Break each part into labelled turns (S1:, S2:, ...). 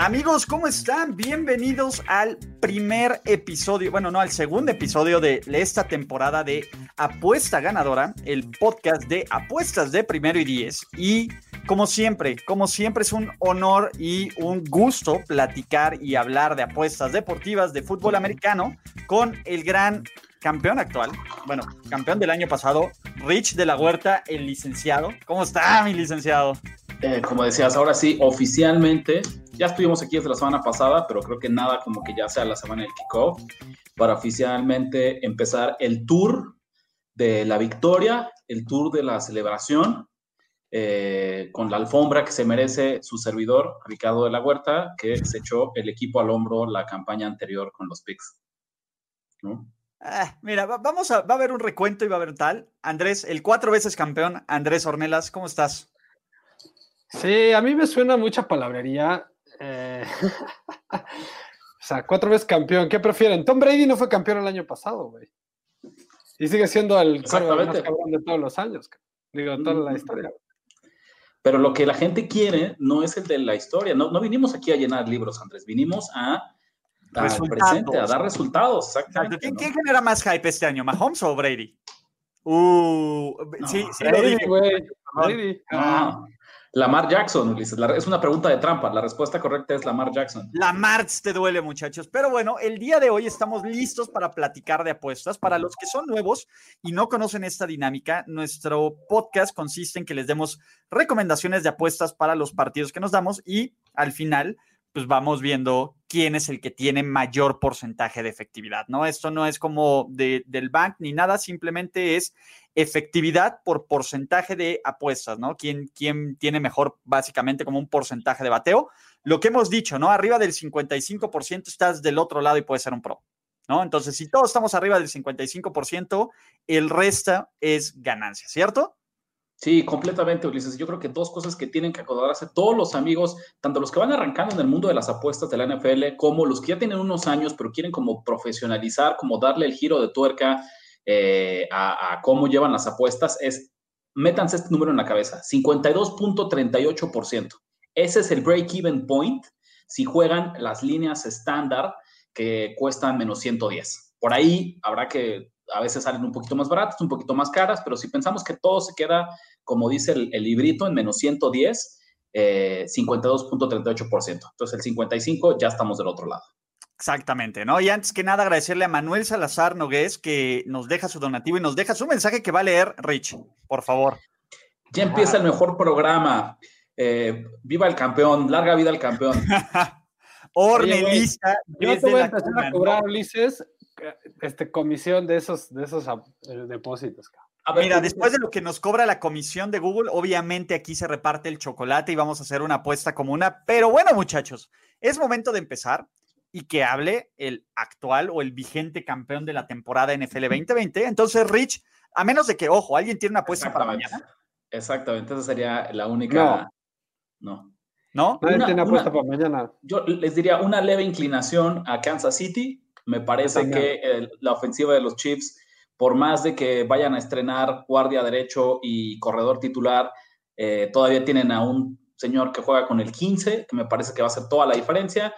S1: Amigos, ¿cómo están? Bienvenidos al primer episodio, bueno, no, al segundo episodio de esta temporada de Apuesta Ganadora, el podcast de apuestas de primero y diez. Y como siempre, como siempre es un honor y un gusto platicar y hablar de apuestas deportivas de fútbol americano con el gran campeón actual, bueno, campeón del año pasado, Rich de la Huerta, el licenciado. ¿Cómo está, mi licenciado?
S2: Eh, como decías, ahora sí, oficialmente, ya estuvimos aquí desde la semana pasada, pero creo que nada como que ya sea la semana del kickoff, para oficialmente empezar el tour de la victoria, el tour de la celebración, eh, con la alfombra que se merece su servidor, Ricardo de la Huerta, que se echó el equipo al hombro la campaña anterior con los picks.
S1: Ah, mira, vamos a, va a haber un recuento y va a haber tal. Andrés, el cuatro veces campeón, Andrés Ornelas, ¿cómo estás?
S3: Sí, a mí me suena mucha palabrería. Eh, o sea, cuatro veces campeón. ¿Qué prefieren? Tom Brady no fue campeón el año pasado, güey. Y sigue siendo el más cabrón de todos los años. Digo, toda la historia.
S2: Pero lo que la gente quiere no es el de la historia. No, no vinimos aquí a llenar libros, Andrés. Vinimos a al presente, a dar resultados. Exactamente.
S1: ¿Quién, ¿Quién, genera más hype este año, Mahomes o Brady? Uh, sí, sí,
S3: Brady, güey. Brady.
S2: Ah. Lamar Jackson, Ulises. es una pregunta de trampa. La respuesta correcta es Lamar Jackson.
S1: Lamar te duele, muchachos. Pero bueno, el día de hoy estamos listos para platicar de apuestas. Para los que son nuevos y no conocen esta dinámica, nuestro podcast consiste en que les demos recomendaciones de apuestas para los partidos que nos damos y al final pues vamos viendo quién es el que tiene mayor porcentaje de efectividad, ¿no? Esto no es como de, del bank ni nada, simplemente es efectividad por porcentaje de apuestas, ¿no? ¿Quién, quién tiene mejor, básicamente, como un porcentaje de bateo? Lo que hemos dicho, ¿no? Arriba del 55% estás del otro lado y puedes ser un pro, ¿no? Entonces, si todos estamos arriba del 55%, el resto es ganancia, ¿cierto?
S2: Sí, completamente, Ulises. Yo creo que dos cosas que tienen que acordarse todos los amigos, tanto los que van arrancando en el mundo de las apuestas de la NFL, como los que ya tienen unos años, pero quieren como profesionalizar, como darle el giro de tuerca eh, a, cómo llevan las apuestas, es métanse este número en la cabeza, 52.38%. Ese es el break-even point si juegan las líneas estándar que cuestan menos 110. Por ahí habrá que a veces salen un poquito más baratas, un poquito más caras, pero si pensamos que todo se queda, como dice el, librito, en menos 110, 52.38%. Eh, Entonces el 55 ya estamos del otro lado.
S1: Exactamente, ¿no? Y antes que nada agradecerle a Manuel Salazar Nogués que nos deja su donativo y nos deja su mensaje que va a leer Rich, por favor.
S2: Ya empieza el mejor programa. Eh, viva el campeón, larga vida al campeón.
S1: Ornelista.
S3: Yo te voy a empezar a cobrar, Ulises, este, comisión de esos, de esos eh, depósitos.
S1: Mira, después de lo que nos cobra la comisión de Google, obviamente aquí se reparte el chocolate y vamos a hacer una apuesta comuna. Pero bueno, muchachos, es momento de empezar y que hable el actual o el vigente campeón de la temporada NFL 2020. Entonces, Rich, a menos de que, ojo, alguien tiene una apuesta para mañana.
S2: Exactamente, esa sería la única.
S3: No. ¿No? Nadie tiene apuesta para mañana.
S2: Yo les diría una leve inclinación a Kansas City me parece que la ofensiva de los Chiefs, por más de que vayan a estrenar guardia derecho y corredor titular, eh, todavía tienen a un señor que juega con el 15, que me parece que va a hacer toda la diferencia.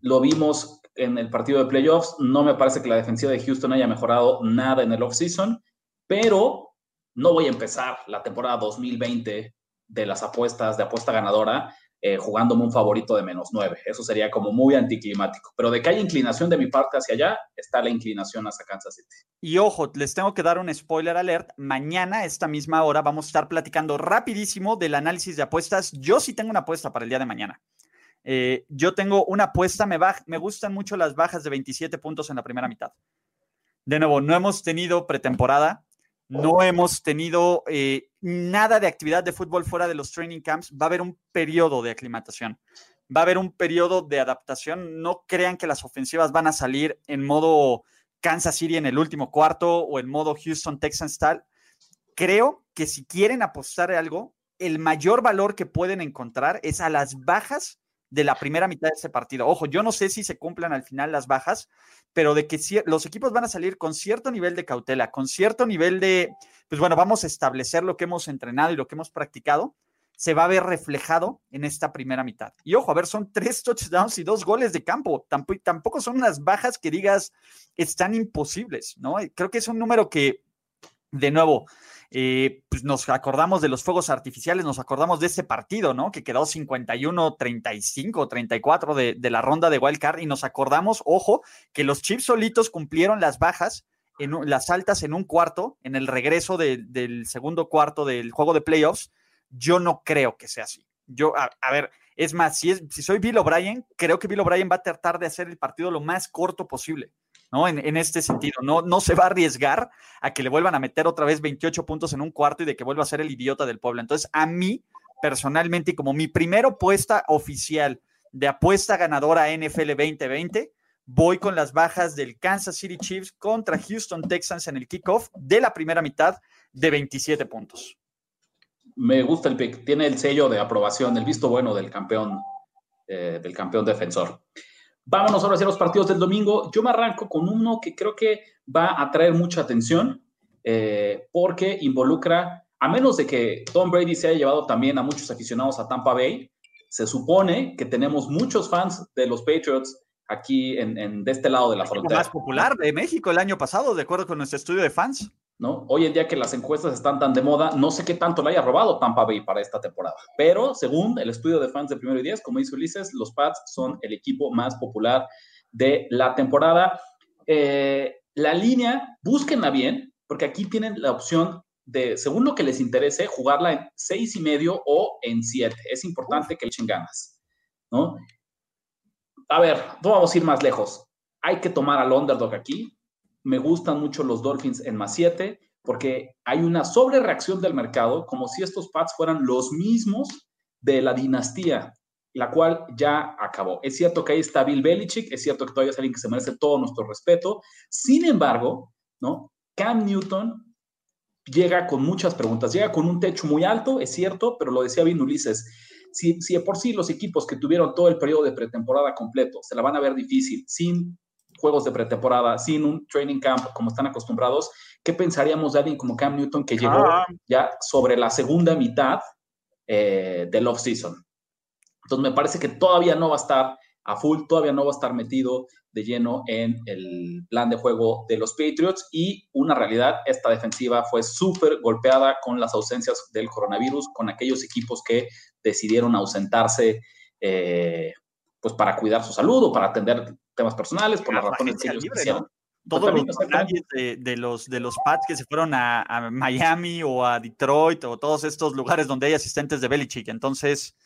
S2: Lo vimos en el partido de playoffs. No me parece que la defensiva de Houston haya mejorado nada en el offseason, pero no voy a empezar la temporada 2020 de las apuestas, de apuesta ganadora, eh, jugándome un favorito de menos 9. Eso sería como muy anticlimático. Pero de que hay inclinación de mi parte hacia allá, está la inclinación hacia Kansas City.
S1: Y ojo, les tengo que dar un spoiler alert. Mañana, esta misma hora, vamos a estar platicando rapidísimo del análisis de apuestas. Yo sí tengo una apuesta para el día de mañana. Eh, yo tengo una apuesta, me, me gustan mucho las bajas de 27 puntos en la primera mitad. De nuevo, no hemos tenido pretemporada, no hemos tenido eh, nada de actividad de fútbol fuera de los training camps. Va a haber un periodo de aclimatación. Va a haber un periodo de adaptación. No crean que las ofensivas van a salir en modo Kansas City en el último cuarto o en modo Houston Texans tal. Creo que si quieren apostar algo, el mayor valor que pueden encontrar es a las bajas de la primera mitad de ese partido. Ojo, yo no sé si se cumplan al final las bajas, pero de que los equipos van a salir con cierto nivel de cautela, con cierto nivel de, pues bueno, vamos a establecer lo que hemos entrenado y lo que hemos practicado, se va a ver reflejado en esta primera mitad. Y ojo, a ver, son tres touchdowns y dos goles de campo. Tampoco, son unas bajas que digas están imposibles, ¿no? Creo que es un número que, de nuevo, eh, pues nos acordamos de los fuegos artificiales, nos acordamos de ese partido, ¿no? Que quedó 51, 35, 34 de, de la ronda de Wild Card y nos acordamos, ojo, que los Chiefs solitos cumplieron las bajas, en, las altas en un cuarto, en el regreso del segundo cuarto del juego de playoffs. Yo no creo que sea así. Yo, a, ver, es más, si, es, si soy Bill O'Brien, creo que Bill O'Brien va a tratar de hacer el partido lo más corto posible. ¿No? En, este sentido, no, no se va a arriesgar a que le vuelvan a meter otra vez 28 puntos en un cuarto y de que vuelva a ser el idiota del pueblo. Entonces, a mí, personalmente, y como mi primera apuesta oficial de apuesta ganadora NFL 2020, voy con las bajas del Kansas City Chiefs contra Houston Texans en el kickoff de la primera mitad de 27 puntos.
S2: Me gusta el pick, tiene el sello de aprobación, el visto bueno del campeón, eh, del campeón defensor. Vámonos ahora hacia los partidos del domingo. Yo me arranco con uno que creo que va a traer mucha atención eh, porque involucra, a menos de que Tom Brady se haya llevado también a muchos aficionados a Tampa Bay, se supone que tenemos muchos fans de los Patriots aquí en, de este lado de la frontera.
S1: más popular de México el año pasado, de acuerdo con nuestro estudio de fans.
S2: ¿No? Hoy en día que las encuestas están tan de moda, no sé qué tanto le haya robado Tampa Bay para esta temporada. Pero según el estudio de fans de primero y diez, como dice Ulises, los Pats son el equipo más popular de la temporada. Eh, la línea, búsquenla bien, porque aquí tienen la opción de, según lo que les interese, jugarla en seis y medio o en siete. Es importante que le echen ganas, ¿no? A ver, no vamos a ir más lejos. Hay que tomar al underdog aquí me gustan mucho los Dolphins en más 7 porque hay una sobrereacción del mercado como si estos Pats fueran los mismos de la dinastía, la cual ya acabó. Es cierto que ahí está Bill Belichick, es cierto que todavía es alguien que se merece todo nuestro respeto. Sin embargo, ¿no? Cam Newton llega con muchas preguntas, llega con un techo muy alto, es cierto, pero lo decía bien Ulises. Si, si de por sí los equipos que tuvieron todo el periodo de pretemporada completo se la van a ver difícil sin juegos de pretemporada, sin un training camp como están acostumbrados, ¿qué pensaríamos de alguien como Cam Newton que llegó ah. ya sobre la segunda mitad eh, del off-season? Entonces me parece que todavía no va a estar a full, todavía no va a estar metido de lleno en el plan de juego de los Patriots y una realidad, esta defensiva fue súper golpeada con las ausencias del coronavirus, con aquellos equipos que decidieron ausentarse eh, pues para cuidar su salud o para atender temas personales, por las razones que ellos quisieron.
S1: Todos los de, de, los de los Pats que se fueron a, Miami o a Detroit o todos estos lugares donde hay asistentes de Belichick. Entonces.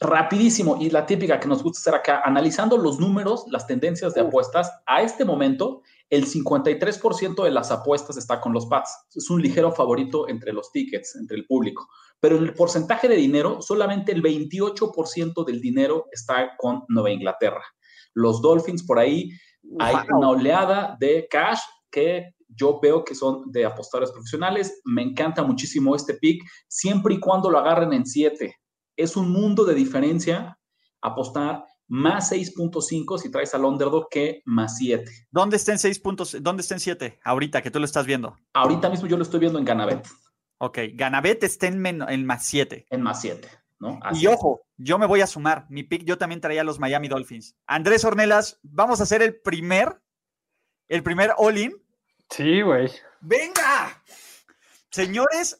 S2: Rapidísimo, y la típica que nos gusta hacer acá, analizando los números, las tendencias de apuestas, a este momento, el 53% de las apuestas está con los Pats. Es un ligero favorito entre los tickets, entre el público. Pero en el porcentaje de dinero, solamente el 28% del dinero está con Nueva Inglaterra los Dolphins por ahí. Hay una oleada de cash que yo veo que son de apostadores profesionales. Me encanta muchísimo este pick, siempre y cuando lo agarren en 7. Es un mundo de diferencia apostar más 6.5 si traes al underdog que más 7.
S1: ¿Dónde está en 6 puntos? ¿Dónde está en 7? Ahorita que tú lo estás viendo.
S2: Ahorita mismo yo lo estoy viendo en Ganabet.
S1: Ok, Ganabet está en, en más 7.
S2: En más 7
S1: y ojo, yo me voy a sumar. Mi pick, yo también traía los Miami Dolphins. Andrés Ornelas, vamos a hacer el primer, el primer all-in.
S3: Sí, güey.
S1: ¡Venga! Señores,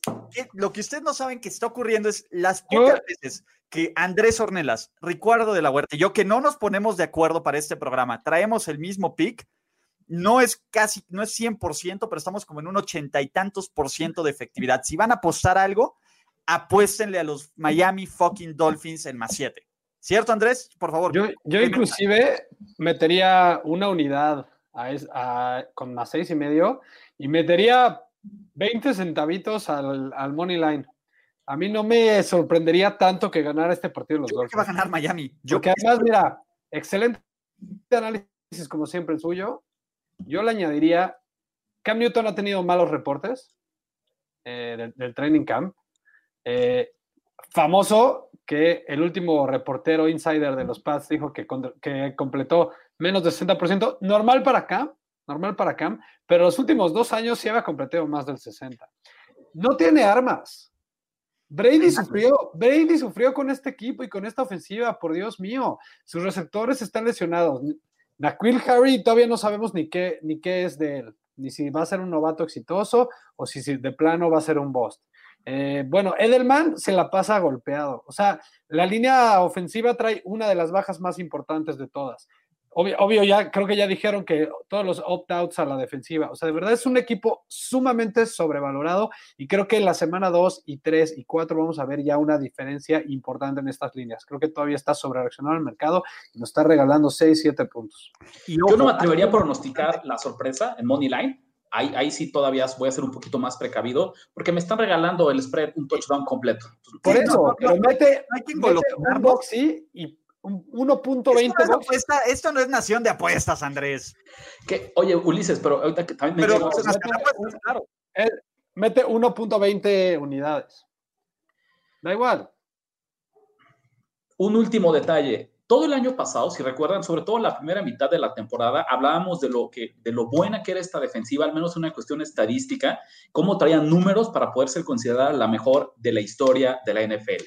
S1: lo que ustedes no saben que está ocurriendo es las pocas veces que Andrés Ornelas, Ricardo de la Huerta y yo, que no nos ponemos de acuerdo para este programa, traemos el mismo pick, no es casi, no es 100%, pero estamos como en un ochenta y tantos por ciento de efectividad. Si van a apostar algo, apuéstenle a los Miami fucking Dolphins en más 7. ¿Cierto, Andrés? Por favor.
S3: Yo, inclusive metería una unidad con más seis y medio y metería 20 centavitos al, money line. A mí no me sorprendería tanto que ganara este partido los Dolphins.
S1: que va a ganar Miami.
S3: Yo Porque además, mira, excelente análisis como siempre el suyo. yo le añadiría, Cam Newton ha tenido malos reportes eh, del, training camp. Eh, famoso que el último reportero insider de los Pats dijo que, que completó menos de 60%, normal para Cam, normal para Cam, pero los últimos dos años sí había completado más del 60%. No tiene armas. Brady sufrió, Brady sufrió con este equipo y con esta ofensiva, por Dios mío. Sus receptores están lesionados. Naquil Harry todavía no sabemos ni qué, ni qué es de él, ni si va a ser un novato exitoso o si, de plano va a ser un bust. Eh, bueno, Edelman se la pasa golpeado. O sea, la línea ofensiva trae una de las bajas más importantes de todas. Obvio, ya creo que ya dijeron que todos los opt-outs a la defensiva. O sea, de verdad es un equipo sumamente sobrevalorado y creo que en la semana 2 y 3 y 4 vamos a ver ya una diferencia importante en estas líneas. Creo que todavía está sobre reaccionado el mercado y nos está regalando 6, 7 puntos.
S2: Yo no me atrevería a pronosticar la sorpresa en Money Line. Ahí, ahí, sí todavía voy a ser un poquito más precavido, porque me están regalando el spread un touchdown completo.
S3: Por eso, pero mete, hay que mete un boxy y 1.20
S1: esto, no es nación de apuestas, Andrés.
S2: Que, oye, Ulises, pero ahorita que también
S3: me mete, claro. mete 1.20 unidades. Da igual.
S2: Un último detalle. Todo el año pasado, si recuerdan, sobre todo la primera mitad de la temporada, hablábamos de lo que, de lo buena que era esta defensiva, al menos una cuestión estadística, cómo traían números para poder ser considerada la mejor de la historia de la NFL.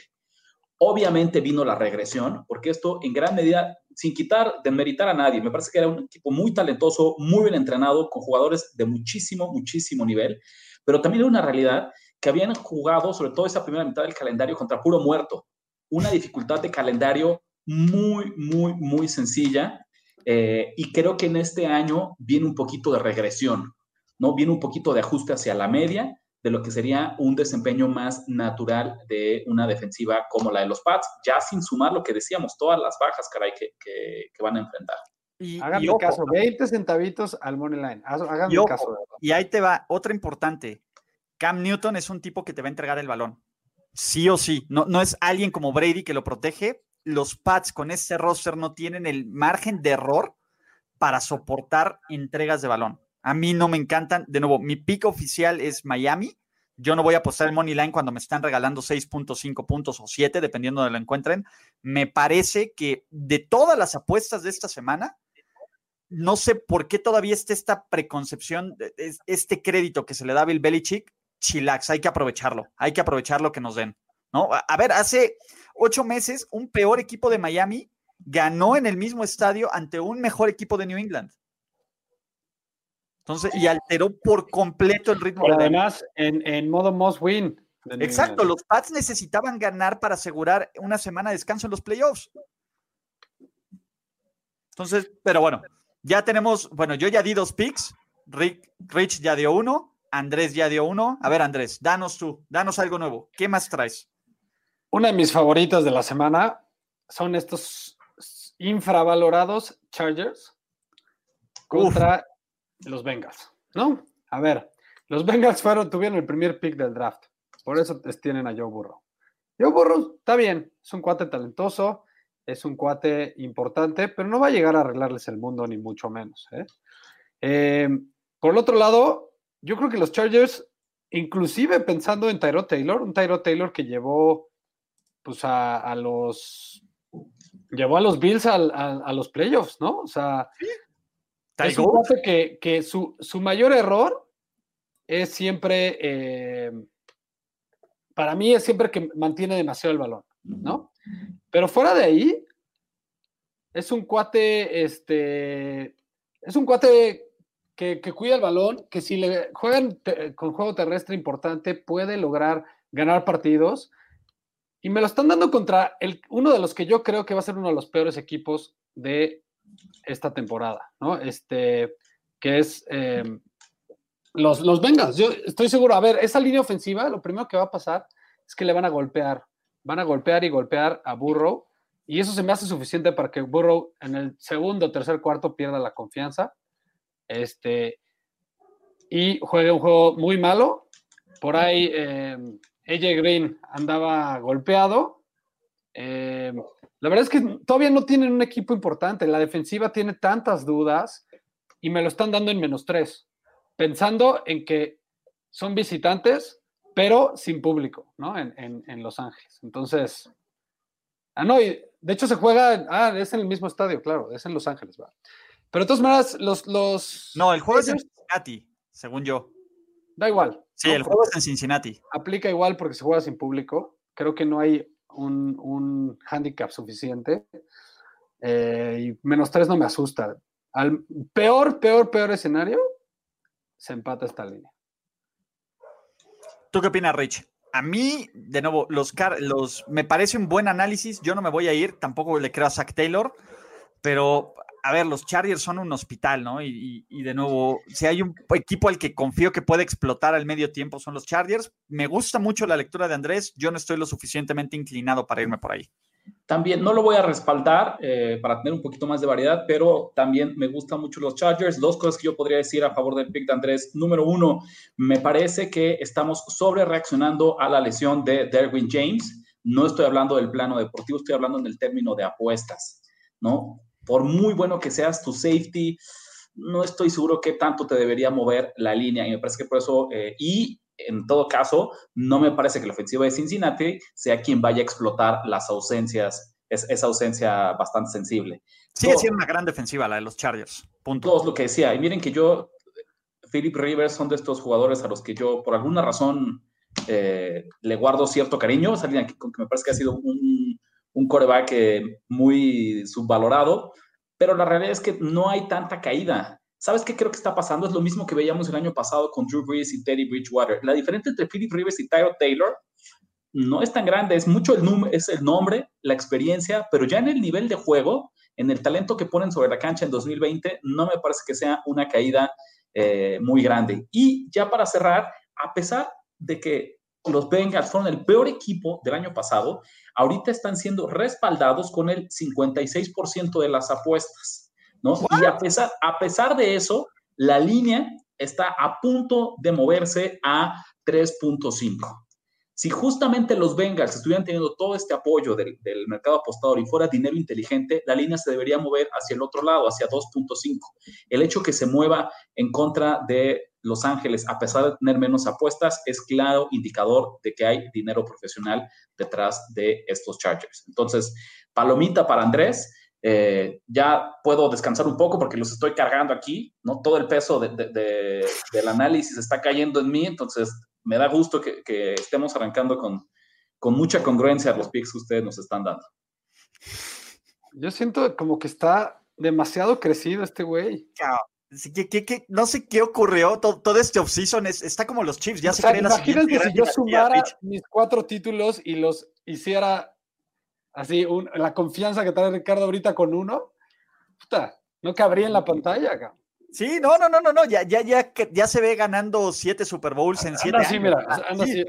S2: Obviamente vino la regresión, porque esto en gran medida, sin quitar, desmeritar a nadie, me parece que era un equipo muy talentoso, muy bien entrenado, con jugadores de muchísimo, muchísimo nivel, pero también era una realidad que habían jugado, sobre todo esa primera mitad del calendario, contra puro muerto. Una dificultad de calendario muy, muy, muy sencilla. Eh, y creo que en este año viene un poquito de regresión, ¿no? Viene un poquito de ajuste hacia la media de lo que sería un desempeño más natural de una defensiva como la de los Pats, ya sin sumar lo que decíamos, todas las bajas, caray, que, que, van a enfrentar.
S3: Y, Háganme caso, 20 centavitos al money line. Háganme caso.
S1: Y ahí te va, otra importante. Cam Newton es un tipo que te va a entregar el balón. Sí o sí. No, no es alguien como Brady que lo protege. Los Pats con este roster no tienen el margen de error para soportar entregas de balón. A mí no me encantan. De nuevo, mi pick oficial es Miami. Yo no voy a apostar el money line cuando me están regalando 6.5 puntos o 7, dependiendo de lo encuentren. Me parece que de todas las apuestas de esta semana, no sé por qué todavía está esta preconcepción, este crédito que se le da a Bill Belichick, chilax, hay que aprovecharlo, hay que aprovechar lo que nos den, ¿no? A ver, hace ocho meses un peor equipo de Miami ganó en el mismo estadio ante un mejor equipo de New England. Entonces, y alteró por completo el ritmo.
S3: además, en, modo must win.
S1: Exacto, los Pats necesitaban ganar para asegurar una semana de descanso en los playoffs. Entonces, pero bueno, ya tenemos, bueno, yo ya di dos picks, Rick, Rich ya dio uno, Andrés ya dio uno. A ver, Andrés, danos tú, danos algo nuevo. ¿Qué más traes?
S3: Una de mis favoritas de la semana son estos infravalorados Chargers contra los Bengals, ¿no? A ver, los Bengals fueron, tuvieron el primer pick del draft. Por eso tienen a Joe Burrow. Joe Burrow está bien, es un cuate talentoso, es un cuate importante, pero no va a llegar a arreglarles el mundo, ni mucho menos. ¿eh? Eh, por el otro lado, yo creo que los Chargers, inclusive pensando en Tyro Taylor, un Tyro Taylor que llevó pues a, los llevó a los Bills a, los playoffs, ¿no? O sea, es un que, que su, mayor error es siempre, eh, para mí es siempre que mantiene demasiado el balón, ¿no? Pero fuera de ahí, es un cuate, este, es un cuate que, cuida el balón, que si le juegan con juego terrestre importante, puede lograr ganar partidos. Y me lo están dando contra el, uno de los que yo creo que va a ser uno de los peores equipos de esta temporada, ¿no? Este, que es eh, los, los. Yo estoy seguro, a ver, esa línea ofensiva, lo primero que va a pasar es que le van a golpear, van a golpear y golpear a Burrow, y eso se me hace suficiente para que Burrow en el segundo tercer cuarto pierda la confianza, este, y juegue un juego muy malo. Por ahí eh, AJ Green andaba golpeado. Eh, la verdad es que todavía no tienen un equipo importante. La defensiva tiene tantas dudas y me lo están dando en menos tres, pensando en que son visitantes, pero sin público, ¿no? En, en Los Ángeles. Entonces, ah, no, y de hecho se juega, ah, es en el mismo estadio, claro, es en Los Ángeles, va. Pero de todas maneras, los, los...
S1: No, el juego es en Cincinnati, según yo.
S3: Da igual.
S1: Sí, el juego es en Cincinnati.
S3: Aplica igual porque se juega sin público. Creo que no hay un, un handicap suficiente. Eh, y menos tres no me asusta. Al peor, peor, peor escenario, se empata esta línea.
S1: ¿Tú qué opinas, Rich? A mí, de nuevo, los, los me parece un buen análisis. Yo no me voy a ir, tampoco le creo a Zach Taylor, pero a ver, los Chargers son un hospital, ¿no? Y, de nuevo, si hay un equipo al que confío que puede explotar al medio tiempo son los Chargers. Me gusta mucho la lectura de Andrés, yo no estoy lo suficientemente inclinado para irme por ahí.
S2: También no lo voy a respaldar eh, para tener un poquito más de variedad, pero también me gustan mucho los Chargers. Dos cosas que yo podría decir a favor del pick de Andrés. Número uno, me parece que estamos sobre reaccionando a la lesión de Derwin James. No estoy hablando del plano deportivo, estoy hablando en el término de apuestas, ¿no? Por muy bueno que seas tu safety, no estoy seguro qué tanto te debería mover la línea. Y me parece que por eso, eh, y en todo caso, no me parece que la ofensiva de Cincinnati sea quien vaya a explotar las ausencias, es, esa ausencia bastante sensible.
S1: Sigue siendo una gran defensiva la de los Chargers.
S2: Punto. Todo lo que decía. Y miren que yo, Philip Rivers, son de estos jugadores a los que yo, por alguna razón, eh, le guardo cierto cariño. Salían que, que me parece que ha sido un un coreback eh, muy subvalorado, pero la realidad es que no hay tanta caída. ¿Sabes qué creo que está pasando? Es lo mismo que veíamos el año pasado con Drew Brees y Teddy Bridgewater. La diferencia entre Philip Rivers y Tyro Taylor no es tan grande, es mucho el, es el nombre, la experiencia, pero ya en el nivel de juego, en el talento que ponen sobre la cancha en 2020, no me parece que sea una caída eh, muy grande. Y ya para cerrar, a pesar de que los Bengals fueron el peor equipo del año pasado, ahorita están siendo respaldados con el 56% de las apuestas, ¿no? Y a pesar, a pesar de eso, la línea está a punto de moverse a 3.5. Si justamente los Bengals estuvieran teniendo todo este apoyo del, del, mercado apostador y fuera dinero inteligente, la línea se debería mover hacia el otro lado, hacia 2.5. El hecho que se mueva en contra de los Ángeles, a pesar de tener menos apuestas, es claro indicador de que hay dinero profesional detrás de estos Chargers. Entonces, palomita para Andrés. Eh, ya puedo descansar un poco porque los estoy cargando aquí, ¿no? Todo el peso del análisis está cayendo en mí, entonces me da gusto que, estemos arrancando con, con mucha congruencia los picks que ustedes nos están dando.
S3: Yo siento como que está demasiado crecido este güey
S1: no sé qué ocurrió, todo, este offseason está como los Chiefs, ya se
S3: sea, Imagínate si yo sumara mis cuatro títulos y los hiciera así, la confianza que trae Ricardo ahorita con uno, puta, no cabría en la pantalla, acá.
S1: Sí, no, no, no, no, no, ya, ya, ya, ya se ve ganando siete Super Bowls en siete
S3: así, Mira, así,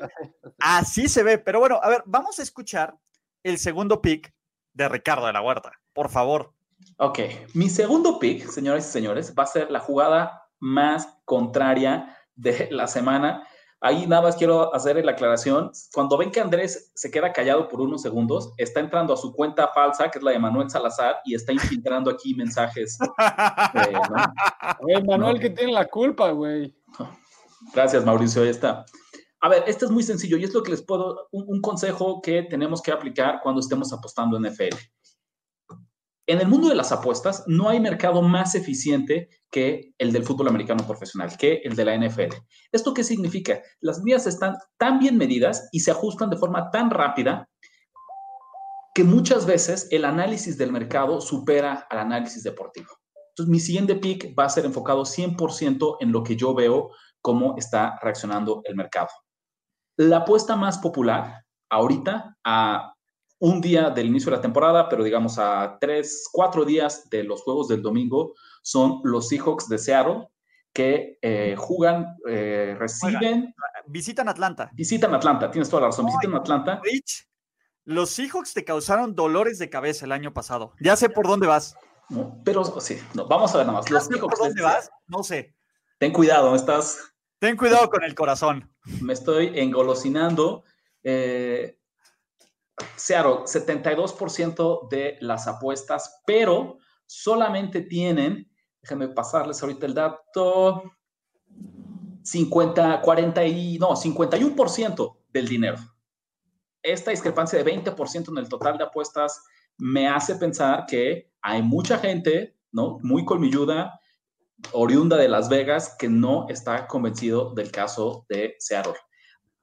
S1: así se ve, pero bueno, a ver, vamos a escuchar el segundo pick de Ricardo de la Huerta, por favor.
S2: Ok, mi segundo pick, señoras y señores, va a ser la jugada más contraria de la semana. Ahí nada más quiero hacer la aclaración. Cuando ven que Andrés se queda callado por unos segundos, está entrando a su cuenta falsa, que es la de Manuel Salazar, y está infiltrando aquí mensajes.
S3: Eh, Manuel que tiene la culpa, güey.
S2: Gracias, Mauricio, ahí está. A ver, este es muy sencillo y es lo que les puedo, un consejo que tenemos que aplicar cuando estemos apostando en NFL. En el mundo de las apuestas no hay mercado más eficiente que el del fútbol americano profesional, que el de la NFL. ¿Esto qué significa? Las vías están tan bien medidas y se ajustan de forma tan rápida que muchas veces el análisis del mercado supera al análisis deportivo. Entonces, mi siguiente pick va a ser enfocado 100% en lo que yo veo cómo está reaccionando el mercado. La apuesta más popular ahorita a un día del inicio de la temporada, pero digamos a tres, cuatro días de los juegos del domingo, son los Seahawks de Seattle, que eh, juegan, eh, reciben...
S1: visitan Atlanta.
S2: Visitan Atlanta, tienes toda la razón, visitan Atlanta.
S1: Rich, los Seahawks te causaron dolores de cabeza el año pasado. Ya sé por dónde vas.
S2: pero sí, no, vamos a ver nada más.
S1: Los Seahawks ¿Por dónde vas? No sé.
S2: Ten cuidado, estás...
S1: Ten cuidado con el corazón.
S2: Me estoy engolosinando. Eh, Seattle, 72% de las apuestas, pero solamente tienen déjenme pasarles ahorita el dato, 50, 40 y, no, 51% del dinero. Esta discrepancia de 20% en el total de apuestas me hace pensar que hay mucha gente, ¿no? Muy colmilluda, oriunda de Las Vegas, que no está convencido del caso de Seattle.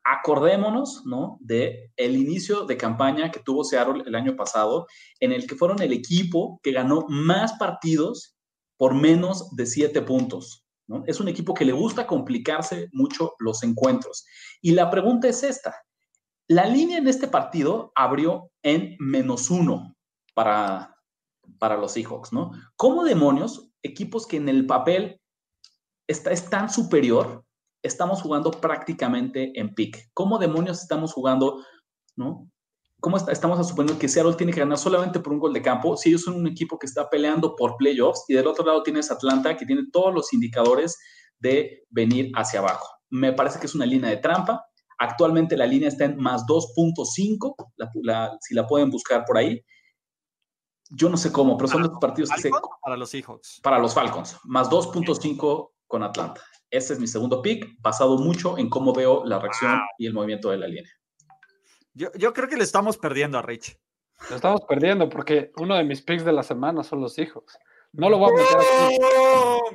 S2: Acordémonos, ¿no? De el inicio de campaña que tuvo Seattle el año pasado, en el que fueron el equipo que ganó más partidos por menos de siete puntos. ¿no? Es un equipo que le gusta complicarse mucho los encuentros. Y la pregunta es esta. La línea en este partido abrió en menos uno para, para los Seahawks, ¿no? ¿Cómo demonios equipos que en el papel está, es tan superior, estamos jugando prácticamente en pick? ¿Cómo demonios estamos jugando, no? ¿Cómo estamos suponiendo que Seattle tiene que ganar solamente por un gol de campo si ellos son un equipo que está peleando por playoffs y del otro lado tienes Atlanta que tiene todos los indicadores de venir hacia abajo? Me parece que es una línea de trampa. Actualmente la línea está en más 2.5, si la pueden buscar por ahí. Yo no sé cómo, pero son los partidos que se...
S1: Para los Seahawks.
S2: Para los Falcons, más 2.5 con Atlanta. Este es mi segundo pick, basado mucho en cómo veo la reacción y el movimiento de la línea.
S1: Yo, creo que le estamos perdiendo a Rich.
S3: Lo estamos perdiendo porque uno de mis picks de la semana son los hijos. No lo voy a meter aquí.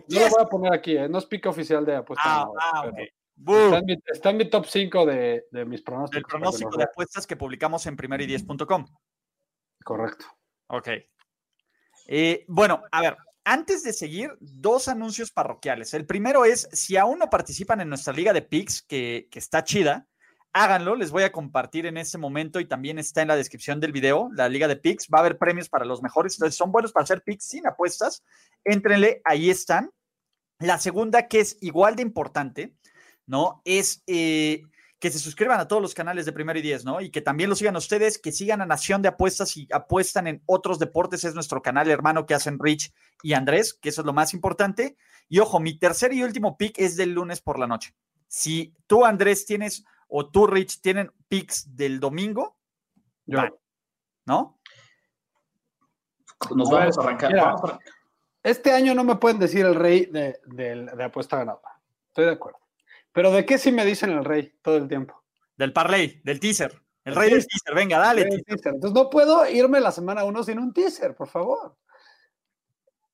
S3: No lo voy a poner aquí, ¿eh? no es pick oficial de apuestas. Ah, ah está, en mi, top 5 de, mis pronósticos.
S1: El pronóstico de apuestas que publicamos en primeridies.com.
S3: Correcto.
S1: Ok. Eh, bueno, a ver, antes de seguir, dos anuncios parroquiales. El primero es, si aún no participan en nuestra liga de picks, que, está chida, háganlo, les voy a compartir en este momento y también está en la descripción del video, la liga de picks, va a haber premios para los mejores, entonces son buenos para hacer picks sin apuestas, éntrenle, ahí están. La segunda, que es igual de importante, ¿no? Es eh, que se suscriban a todos los canales de Primero y Diez, ¿no? Y que también lo sigan ustedes, que sigan a Nación de Apuestas y apuestan en otros deportes, es nuestro canal hermano que hacen Rich y Andrés, que eso es lo más importante. Y ojo, mi tercer y último pick es del lunes por la noche. Si tú, Andrés, tienes o tú, Rich, tienen picks del domingo,
S3: Yo.
S1: ¿no?
S2: Nos vamos a arrancar.
S3: Este año no me pueden decir el rey de, de, apuesta ganada. Estoy de acuerdo. Pero ¿de qué sí me dicen el rey todo el tiempo?
S1: Del parlay, del teaser. El, rey del teaser, venga, dale.
S3: Entonces no puedo irme la semana uno sin un teaser, por favor.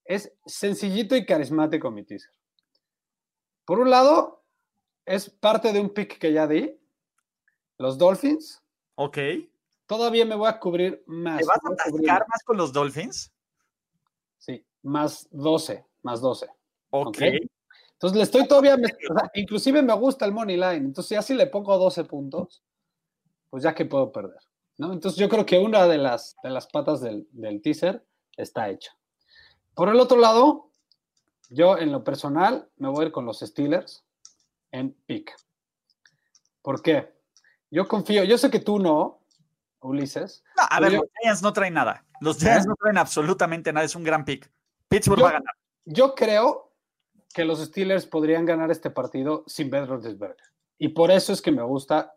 S3: Es sencillito y carismático mi teaser. Por un lado, es parte de un pick que ya di, los Dolphins.
S1: Ok.
S3: Todavía me voy a cubrir más.
S1: ¿Te vas a atascar más con los Dolphins?
S3: Sí, más 12, más 12.
S1: Ok.
S3: Entonces le estoy todavía, inclusive me gusta el money line. Entonces ya si le pongo 12 puntos, pues ya que puedo perder. ¿no? Entonces yo creo que una de las, de las patas del, del teaser está hecha. Por el otro lado, yo en lo personal me voy a ir con los Steelers en pick. ¿Por qué? Yo confío, yo sé que tú no, Ulises.
S1: No, a ver, los Giants no traen nada. Los Giants no traen absolutamente nada. Es un gran pick. Pittsburgh va a ganar.
S3: Yo creo que los Steelers podrían ganar este partido sin Ben Roethlisberger. Y por eso es que me gusta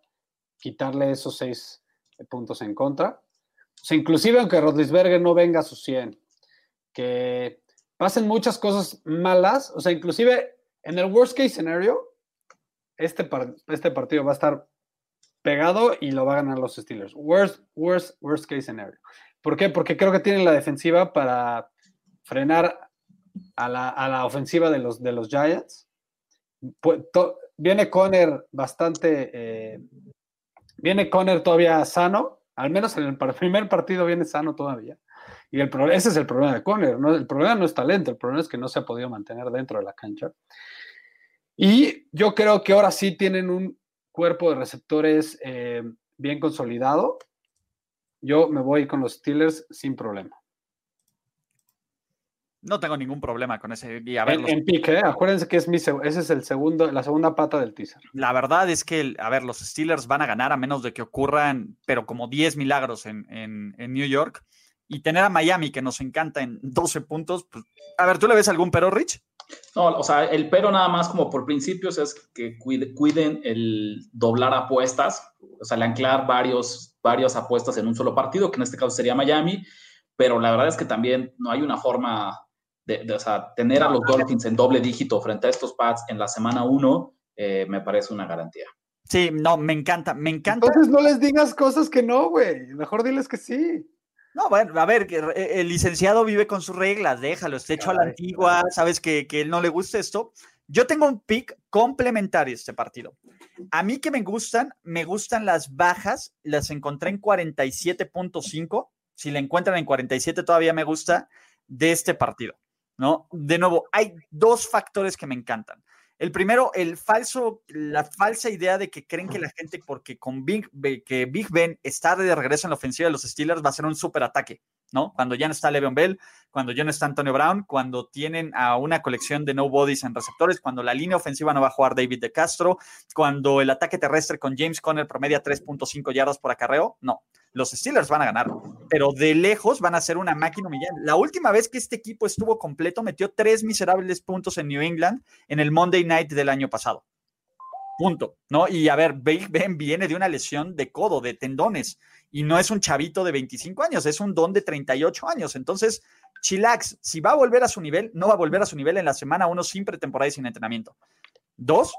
S3: quitarle esos seis puntos en contra. O sea, inclusive aunque Roethlisberger no venga a sus 100, que pasen muchas cosas malas, o sea, inclusive en el worst case scenario, este, este partido va a estar pegado y lo va a ganar los Steelers. Worst, worst, worst case scenario. ¿Por qué? Porque creo que tienen la defensiva para frenar a la, ofensiva de los, de los Giants. viene Conner bastante. Eh, viene Conner todavía sano. Al menos en el primer partido viene sano todavía. Y el, ese es el problema de Conner. ¿no? El problema no es talento, el problema es que no se ha podido mantener dentro de la cancha. Y yo creo que ahora sí tienen un cuerpo de receptores eh, bien consolidado. Yo me voy con los Steelers sin problema.
S1: No tengo ningún problema con ese.
S3: en, pique, ¿eh? acuérdense que es mi, ese es el segundo, la segunda pata del teaser.
S1: La verdad es que, a ver, los Steelers van a ganar a menos de que ocurran, pero como 10 milagros en, en New York. Y tener a Miami, que nos encanta en 12 puntos, pues, a ver, ¿tú le ves algún pero, Rich?
S2: No, o sea, el pero nada más como por principios es que cuiden el doblar apuestas, o sea, el anclar varios, varias apuestas en un solo partido, que en este caso sería Miami, pero la verdad es que también no hay una forma de, o sea, tener a los Dolphins en doble dígito frente a estos Pats en la semana 1 eh, me parece una garantía.
S1: Sí, no, me encanta, me encanta.
S3: Entonces no les digas cosas que no, güey. Mejor diles que sí.
S1: No, bueno, a ver, el licenciado vive con sus reglas, déjalo, está hecho a la antigua, sabes que, que él no le gusta esto. Yo tengo un pick complementario este partido. A mí que me gustan, me gustan las bajas, las encontré en 47.5. Si la encuentran en 47 todavía me gusta de este partido, ¿no? De nuevo, hay dos factores que me encantan. El primero, el falso, la falsa idea de que creen que la gente, porque con Big, que Big Ben está de regreso en la ofensiva de los Steelers, va a ser un super ataque, ¿no? Cuando ya no está Le'Veon Bell, cuando ya no está Antonio Brown, cuando tienen a una colección de no bodies en receptores, cuando la línea ofensiva no va a jugar David de Castro, cuando el ataque terrestre con James Conner promedia 3.5 yardas por acarreo, no los Steelers van a ganar, pero de lejos van a ser una máquina humillante. La última vez que este equipo estuvo completo, metió tres miserables puntos en New England en el Monday Night del año pasado. Punto, ¿no? Y a ver, Ben viene de una lesión de codo, de tendones, y no es un chavito de 25 años, es un don de 38 años. Entonces, chillax, si va a volver a su nivel, no va a volver a su nivel en la semana uno sin pretemporada y sin entrenamiento. Dos,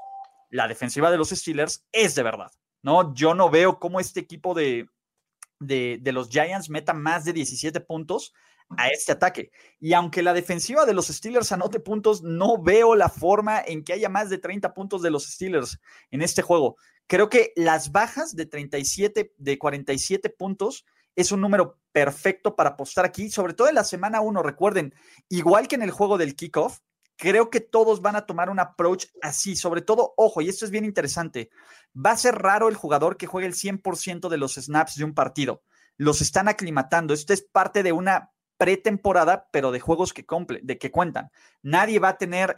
S1: la defensiva de los Steelers es de verdad, ¿no? Yo no veo cómo este equipo de, de, los Giants meta más de 17 puntos a este ataque. Y aunque la defensiva de los Steelers anote puntos, no veo la forma en que haya más de 30 puntos de los Steelers en este juego. Creo que las bajas de 37, de 47 puntos es un número perfecto para apostar aquí, sobre todo en la semana 1. Recuerden, igual que en el juego del kickoff, creo que todos van a tomar un approach así, sobre todo, ojo, y esto es bien interesante, va a ser raro el jugador que juegue el 100% de los snaps de un partido. Los están aclimatando. Esto es parte de una pretemporada, pero de juegos que, de que cuentan. Nadie va a tener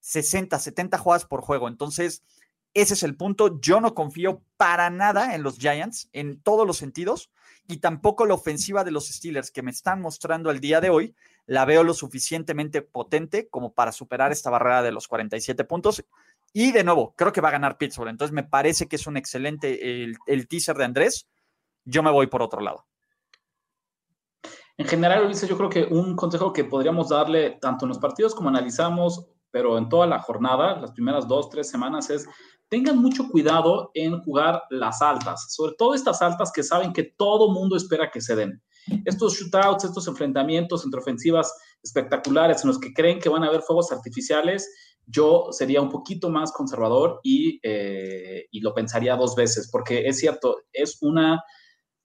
S1: 60, eh, 70 jugadas por juego. Entonces, ese es el punto. Yo no confío para nada en los Giants, en todos los sentidos, y tampoco la ofensiva de los Steelers que me están mostrando el día de hoy la veo lo suficientemente potente como para superar esta barrera de los 47 puntos. Y de nuevo, creo que va a ganar Pittsburgh. Entonces me parece que es un excelente el, teaser de Andrés. Yo me voy por otro lado.
S2: En general, Ulises, yo creo que un consejo que podríamos darle tanto en los partidos como analizamos, pero en toda la jornada, las primeras dos, tres semanas, es tengan mucho cuidado en jugar las altas, sobre todo estas altas que saben que todo mundo espera que se den. Estos shootouts, estos enfrentamientos entre ofensivas espectaculares en los que creen que van a haber fuegos artificiales, yo sería un poquito más conservador y, eh, y lo pensaría dos veces, porque es cierto, es una,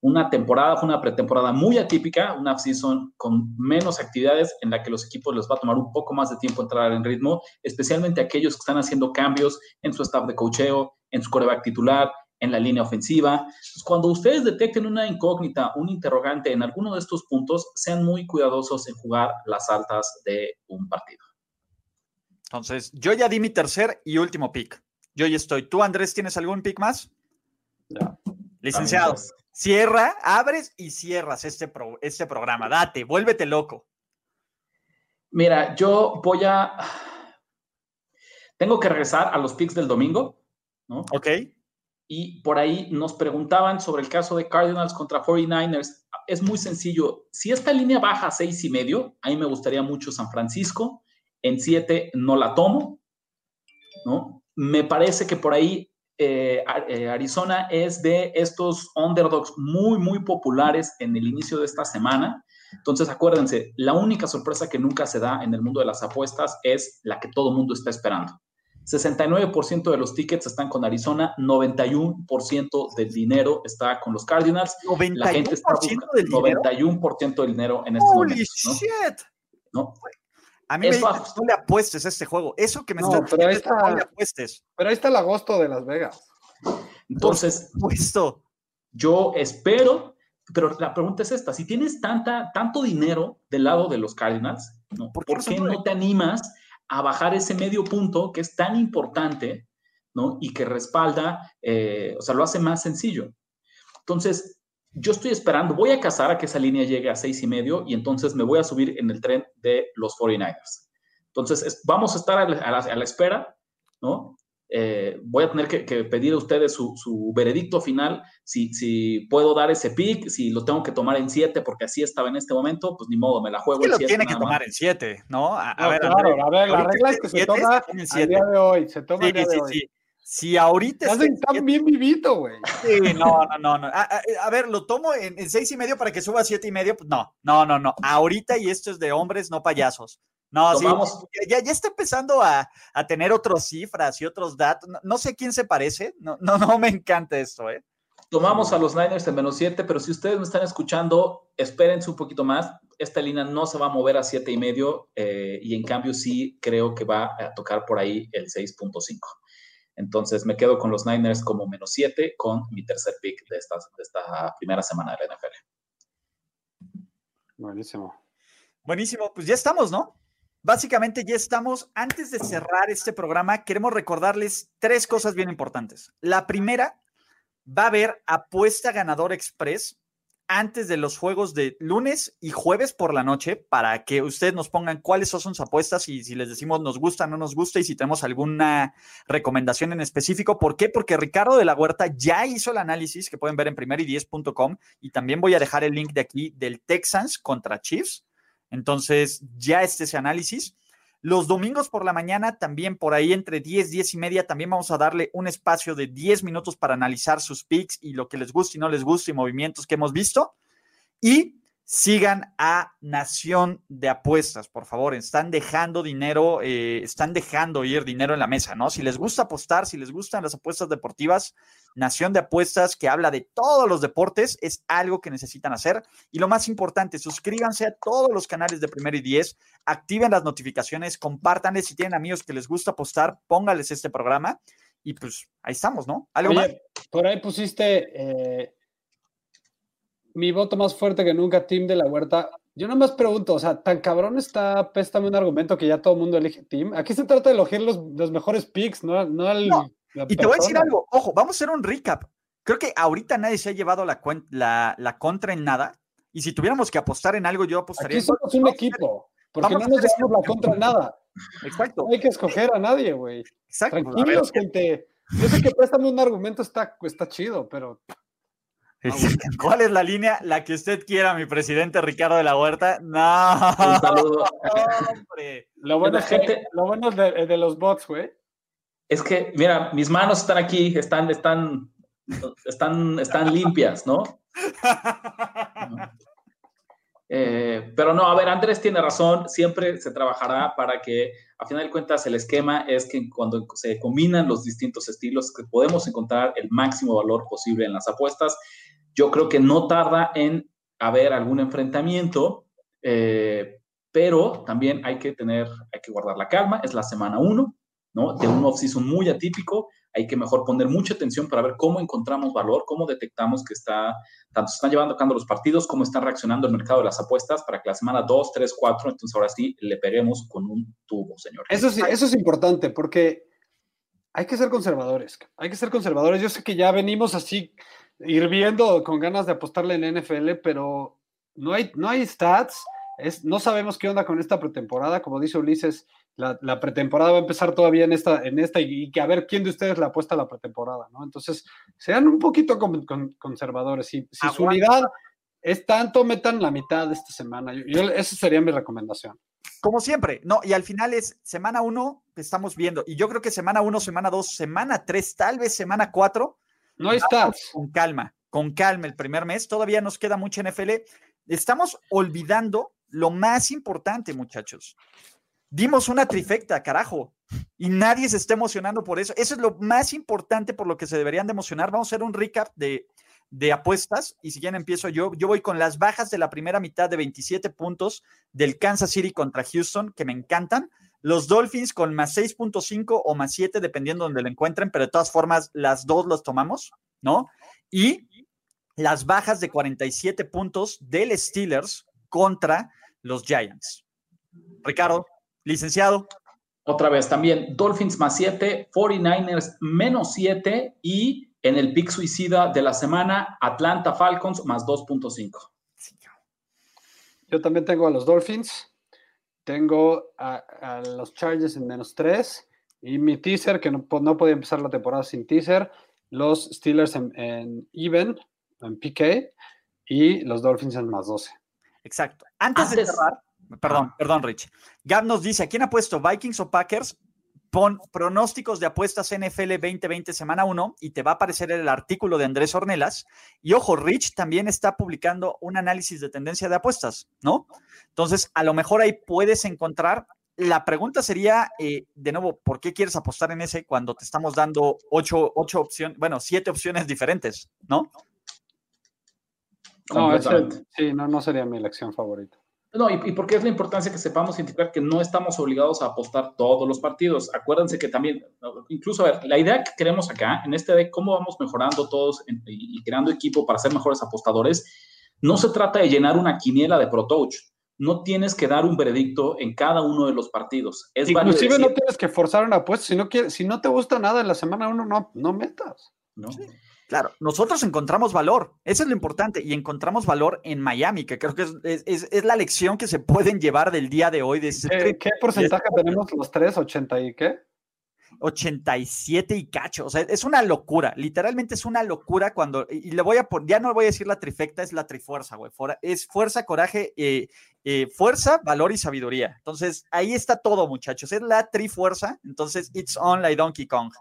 S2: una temporada, una pretemporada muy atípica, una season con menos actividades en la que los equipos les va a tomar un poco más de tiempo entrar en ritmo, especialmente aquellos que están haciendo cambios en su staff de cocheo, en su coreback titular, en la línea ofensiva. cuando ustedes detecten una incógnita, un interrogante en alguno de estos puntos, sean muy cuidadosos en jugar las altas de un partido.
S1: Entonces, yo ya di mi tercer y último pick. Yo ya estoy. ¿Tú, Andrés, tienes algún pick más?
S2: Ya.
S1: Licenciado, cierra, abres y cierras este, este programa. Date, vuélvete loco.
S2: Mira, yo voy a. Tengo que regresar a los picks del domingo, ¿no?
S1: Ok
S2: y por ahí nos preguntaban sobre el caso de Cardinals contra 49ers. Es muy sencillo. Si esta línea baja a seis y medio, a mí me gustaría mucho San Francisco. En siete no la tomo, ¿no? Me parece que por ahí eh, eh, Arizona es de estos underdogs muy, muy populares en el inicio de esta semana. Entonces, acuérdense, la única sorpresa que nunca se da en el mundo de las apuestas es la que todo mundo está esperando. 69% de los tickets están con Arizona, 91% del dinero está con los Cardinals.
S1: 91% la gente está del
S2: 91% del dinero en este momento.
S1: Shit.
S2: ¿no?
S1: A mí me no le apuestes a este juego. Eso que me está
S3: pero ahí está, no le apuestes. Pero ahí está el agosto de Las Vegas.
S2: Entonces,
S1: puesto.
S2: yo espero, pero la pregunta es esta: si tienes tanta, tanto dinero del lado de los Cardinals, ¿no? ¿por qué no te animas? a bajar ese medio punto que es tan importante, ¿no? Y que respalda, eh, o sea, lo hace más sencillo. Entonces, yo estoy esperando, voy a cazar a que esa línea llegue a seis y medio y entonces me voy a subir en el tren de los 49ers. Entonces, vamos a estar a la, espera, ¿no? eh, voy a tener que, pedir a ustedes su, veredicto final, si, si, puedo dar ese pick, si lo tengo que tomar en 7 porque así estaba en este momento, pues ni modo, me la juego
S1: en 7. lo tiene que tomar en 7, ¿no?
S3: A, ver, claro, a ver, la regla es que se toma el día de hoy, se toma el día de hoy.
S1: Si ahorita.
S3: Hacen tan bien vivito, güey.
S1: Sí, no, no, no. no. A, ver, lo tomo en, en, seis y medio para que suba a siete y medio. Pues no, no, no, no. Ahorita y esto es de hombres, no payasos. No, sí, ya, ya, está empezando a, a, tener otras cifras y otros datos. No, sé quién se parece. No, no, no me encanta esto, ¿eh?
S2: Tomamos a los Niners en menos 7, pero si ustedes me están escuchando, espérense un poquito más. Esta línea no se va a mover a siete y medio eh, y en cambio sí creo que va a tocar por ahí el 6.5. Entonces me quedo con los Niners como menos 7 con mi tercer pick de esta, de esta primera semana de la NFL.
S3: Buenísimo.
S1: Buenísimo, pues ya estamos, ¿no? Básicamente ya estamos. Antes de cerrar este programa, queremos recordarles tres cosas bien importantes. La primera, va a haber apuesta ganador express antes de los juegos de lunes y jueves por la noche para que ustedes nos pongan cuáles son sus apuestas y si les decimos nos gusta, no nos gusta y si tenemos alguna recomendación en específico. ¿Por qué? Porque Ricardo de la Huerta ya hizo el análisis que pueden ver en primeridies.com y también voy a dejar el link de aquí del Texans contra Chiefs entonces, ya está ese análisis. Los domingos por la mañana, también por ahí entre 10, 10 y media, también vamos a darle un espacio de 10 minutos para analizar sus picks y lo que les gusta y no les gusta y movimientos que hemos visto. Y sigan a Nación de Apuestas, por favor. Están dejando dinero, eh, están dejando ir dinero en la mesa, ¿no? Si les gusta apostar, si les gustan las apuestas deportivas, Nación de Apuestas, que habla de todos los deportes, es algo que necesitan hacer. Y lo más importante, suscríbanse a todos los canales de Primero y Diez, activen las notificaciones, compártanles. Si tienen amigos que les gusta apostar, póngales este programa. Y pues ahí estamos, ¿no?
S3: ¿Algo más? Por ahí pusiste eh, mi voto más fuerte que nunca, Team de la Huerta. Yo nomás pregunto, o sea, tan cabrón está, péstame un argumento que ya todo el mundo elige Team. Aquí se trata de elegir los, mejores picks, no, no al.
S1: y te voy a decir algo, ojo, vamos a hacer un recap. Creo que ahorita nadie se ha llevado la, la, la contra en nada. Y si tuviéramos que apostar en algo, yo apostaría.
S3: Aquí somos un equipo, porque no nos llevamos la contra en nada.
S1: Exacto.
S3: No hay que escoger a nadie, güey. Exacto. Tranquilos, gente. Yo sé que préstame un argumento está, está chido, pero
S1: ¿Cuál es la línea? La que usted quiera, mi presidente Ricardo de la Huerta. No. Un saludo.
S3: Lo bueno, es gente, lo bueno de, los bots, güey.
S2: Es que, mira, mis manos están aquí, están, están, están, están limpias, ¿no? Eh, pero no, a ver, Andrés tiene razón, siempre se trabajará para que, a final de cuentas, el esquema es que cuando se combinan los distintos estilos, que podemos encontrar el máximo valor posible en las apuestas. Yo creo que no tarda en haber algún enfrentamiento, eh, pero también hay que tener, hay que guardar la calma. Es la semana uno, ¿no? De un off-season muy atípico. Hay que mejor poner mucha atención para ver cómo encontramos valor, cómo detectamos que está, tanto se están llevando a cabo los partidos, cómo están reaccionando el mercado de las apuestas para que la semana 2, 3, 4, entonces ahora sí le peguemos con un tubo, señor.
S3: Eso sí, eso es importante porque hay que ser conservadores. Hay que ser conservadores. Yo sé que ya venimos así hirviendo con ganas de apostarle en NFL, pero no hay, no hay stats. Es, no sabemos qué onda con esta pretemporada. Como dice Ulises, la, pretemporada va a empezar todavía en esta, en esta y, que a ver quién de ustedes le apuesta a la pretemporada, ¿no? Entonces, sean un poquito conservadores. Si, si su unidad es tanto, metan la mitad de esta semana. Yo, esa sería mi recomendación.
S1: Como siempre, no, y al final es semana uno, estamos viendo, y yo creo que semana uno, semana dos, semana tres, tal vez semana cuatro,
S3: no está.
S1: Con calma, con calma el primer mes. Todavía nos queda mucho NFL. Estamos olvidando lo más importante, muchachos. Dimos una trifecta, carajo. Y nadie se está emocionando por eso. Eso es lo más importante por lo que se deberían de emocionar. Vamos a hacer un recap de, de apuestas. Y si ya empiezo yo, yo voy con las bajas de la primera mitad de 27 puntos del Kansas City contra Houston, que me encantan. Los Dolphins con más 6.5 o más 7, dependiendo donde lo encuentren, pero de todas formas, las dos los tomamos, ¿no? Y las bajas de 47 puntos del Steelers contra los Giants. Ricardo, licenciado.
S2: Otra vez, también Dolphins más 7, 49ers menos 7 y en el pick suicida de la semana, Atlanta Falcons más 2.5.
S3: Yo también tengo a los Dolphins tengo a, los Chargers en menos 3 Y mi teaser, que no, no podía empezar la temporada sin teaser, los Steelers en, even, en PK, y los Dolphins en más 12.
S1: Exacto. Antes, de cerrar, perdón, perdón, Rich. Gab nos dice, ¿a quién ha puesto Vikings o Packers? Pon pronósticos de apuestas NFL 2020 semana 1 y te va a aparecer el artículo de Andrés Ornelas. Y ojo, Rich también está publicando un análisis de tendencia de apuestas, ¿no? Entonces, a lo mejor ahí puedes encontrar. La pregunta sería, eh, de nuevo, ¿por qué quieres apostar en ese cuando te estamos dando ocho, ocho opciones, bueno, siete opciones diferentes, ¿no?
S3: No, sí, no, no sería mi elección favorita.
S2: No, y, porque es la importancia que sepamos identificar que no estamos obligados a apostar todos los partidos. Acuérdense que también, incluso, a ver, la idea que queremos acá, en este de cómo vamos mejorando todos y, creando equipo para ser mejores apostadores, no se trata de llenar una quiniela de Pro Touch. No tienes que dar un veredicto en cada uno de los partidos.
S3: Es Inclusive no tienes que forzar una apuesta. Si no, si no te gusta nada en la semana uno, no, no metas.
S1: ¿no? Claro, nosotros encontramos valor, eso es lo importante, y encontramos valor en Miami, que creo que es, la lección que se pueden llevar del día de hoy. De
S3: ¿Qué, porcentaje tenemos los tres? ¿80 y qué?
S1: 87 y cacho, o sea, es una locura, literalmente es una locura cuando, y le voy a poner, ya no voy a decir la trifecta, es la trifuerza, güey, es fuerza, coraje, eh, eh, fuerza, valor y sabiduría. Entonces, ahí está todo, muchachos, es la trifuerza, entonces, it's on like Donkey Kong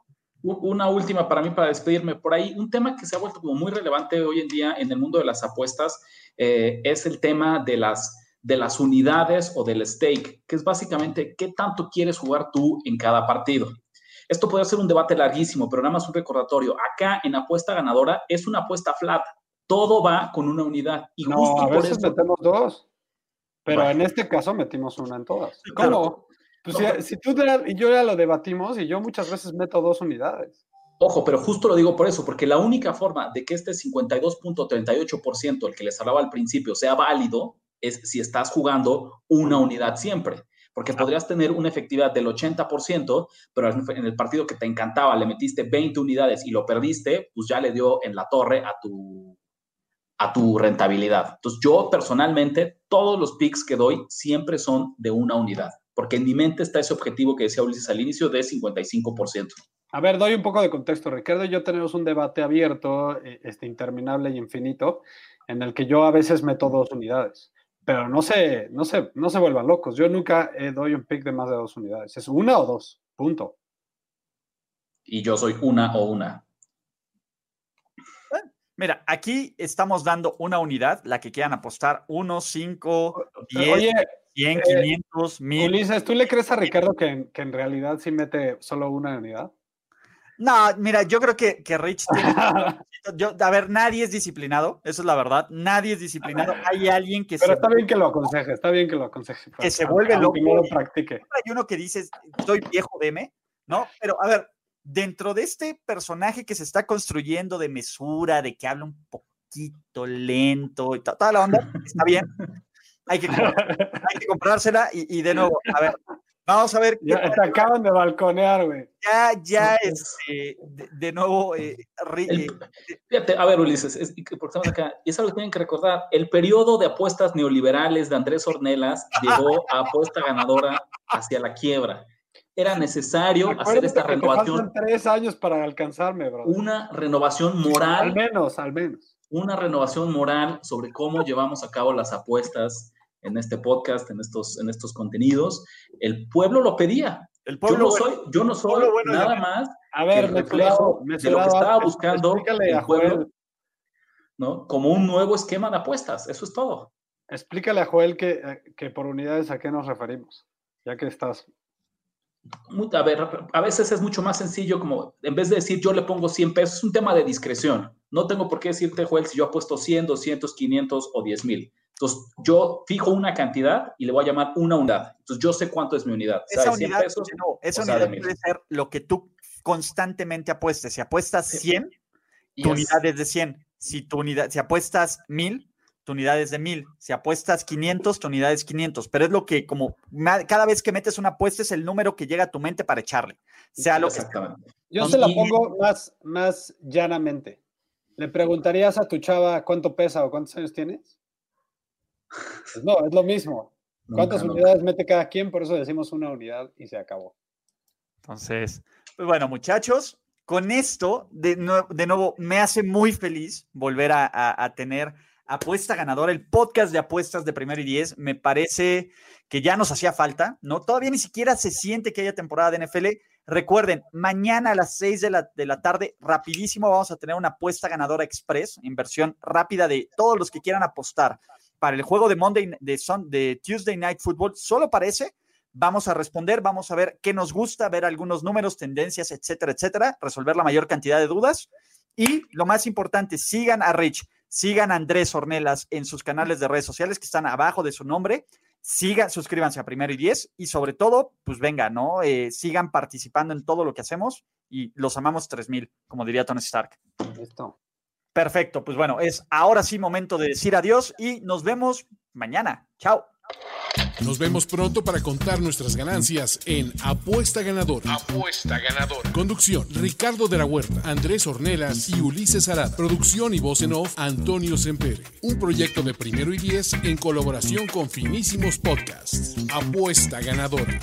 S2: una última para mí para despedirme. Por ahí, un tema que se ha vuelto como muy relevante hoy en día en el mundo de las apuestas eh, es el tema de las, de las unidades o del stake, que es básicamente qué tanto quieres jugar tú en cada partido. Esto puede ser un debate larguísimo, pero nada más un recordatorio. Acá en apuesta ganadora es una apuesta flat. Todo va con una unidad.
S3: Y no, a veces metemos dos. Pero en este caso metimos una en todas. ¿Cómo? Pues si, tú y yo ya lo debatimos y yo muchas veces meto dos unidades.
S2: Ojo, pero justo lo digo por eso, porque la única forma de que este 52.38%, el que les hablaba al principio, sea válido, es si estás jugando una unidad siempre. Porque podrías tener una efectividad del 80%, pero en el partido que te encantaba le metiste 20 unidades y lo perdiste, pues ya le dio en la torre a tu, a tu rentabilidad. Entonces, yo personalmente, todos los picks que doy siempre son de una unidad porque en mi mente está ese objetivo que decía Ulises al inicio de 55%.
S3: A ver, doy un poco de contexto. Ricardo y yo tenemos un debate abierto, eh, este, interminable y infinito, en el que yo a veces meto dos unidades. Pero no se, no, se, no se vuelvan locos. Yo nunca eh, doy un pick de más de dos unidades. Es una o dos. Punto.
S2: Y yo soy una o una.
S1: Mira, aquí estamos dando una unidad, la que quieran apostar, uno, cinco, diez. Oye, 100, 500, 1000.
S3: Ulises, ¿tú le crees a Ricardo que, en realidad sí mete solo una unidad?
S1: No, mira, yo creo que, que Rich yo, a ver, nadie es disciplinado, eso es la verdad, nadie es disciplinado. Hay alguien que
S3: Pero está bien que lo aconseje, está bien que lo aconseje.
S1: Que se vuelve loco.
S3: no lo practique.
S1: Hay uno que dice, estoy viejo, deme, ¿no? Pero a ver, dentro de este personaje que se está construyendo de mesura, de que habla un poquito lento y toda la onda, está bien hay que, hay que comprársela y, de nuevo, a ver, vamos a ver.
S3: Ya te acaban de balconear, güey.
S1: Ya, ya, este, de, nuevo. Eh,
S2: eh, fíjate, a ver, Ulises, es, porque estamos acá, y es algo que tienen que recordar: el periodo de apuestas neoliberales de Andrés Ornelas llevó a apuesta ganadora hacia la quiebra. Era necesario hacer esta renovación.
S3: tres años para alcanzarme, bro.
S2: Una renovación moral.
S3: Al menos, al menos.
S2: Una renovación moral sobre cómo llevamos a cabo las apuestas en este podcast, en estos, en estos contenidos. El pueblo lo pedía. El pueblo yo no soy, yo no soy nada más
S3: a ver,
S2: el reflejo de lo que estaba buscando el pueblo, ¿no? Como un nuevo esquema de apuestas. Eso es todo.
S3: Explícale a Joel que, eh, que por unidades a qué nos referimos, ya que estás
S2: a ver, a veces es mucho más sencillo como, en vez de decir yo le pongo 100 pesos, es un tema de discreción. No tengo por qué decirte, Joel, si yo apuesto 100, 200, 500 o 10 mil. Entonces, yo fijo una cantidad y le voy a llamar una unidad. Entonces, yo sé cuánto es mi unidad.
S1: Esa unidad, esa unidad puede ser lo que tú constantemente apuestes. Si apuestas 100, tu unidad es de 100. Si, tu unidad, si apuestas 1000, tu unidad es de 1000. Si apuestas 500, tu unidad es 500. Pero es lo que, como cada vez que metes una apuesta, es el número que llega a tu mente para echarle. Sea lo que
S3: Yo se la pongo más, más llanamente. ¿Le preguntarías a tu chava cuánto pesa o cuántos años tienes? Pues no, es lo mismo. ¿Cuántas unidades mete cada quien? Por eso decimos una unidad y se acabó.
S1: Entonces, pues bueno, muchachos, con esto, de, nuevo, me hace muy feliz volver a, tener apuesta ganadora, el podcast de apuestas de primero y diez. Me parece que ya nos hacía falta, ¿no? Todavía ni siquiera se siente que haya temporada de NFL. Recuerden, mañana a las 6 de la, de la tarde, rapidísimo, vamos a tener una apuesta ganadora express, inversión rápida de todos los que quieran apostar para el juego de Monday, de, de Tuesday Night Football, solo parece Vamos a responder, vamos a ver qué nos gusta, ver algunos números, tendencias, etcétera, etcétera, resolver la mayor cantidad de dudas. Y lo más importante, sigan a Rich, sigan a Andrés Ornelas en sus canales de redes sociales que están abajo de su nombre. Sigan, suscríbanse a Primero y Diez y sobre todo, pues venga, ¿no? Eh, sigan participando en todo lo que hacemos y los amamos 3000, como diría Tony Stark. Listo. Perfecto, pues bueno, es ahora sí momento de decir adiós y nos vemos mañana. Chao.
S4: Nos vemos pronto para contar nuestras ganancias en Apuesta Ganadora. Apuesta Ganadora. Conducción: Ricardo de la Huerta, Andrés Ornelas y Ulises Arad. Producción y voz en off: Antonio Sempere. Un proyecto de primero y diez en colaboración con Finísimos Podcasts. Apuesta Ganadora.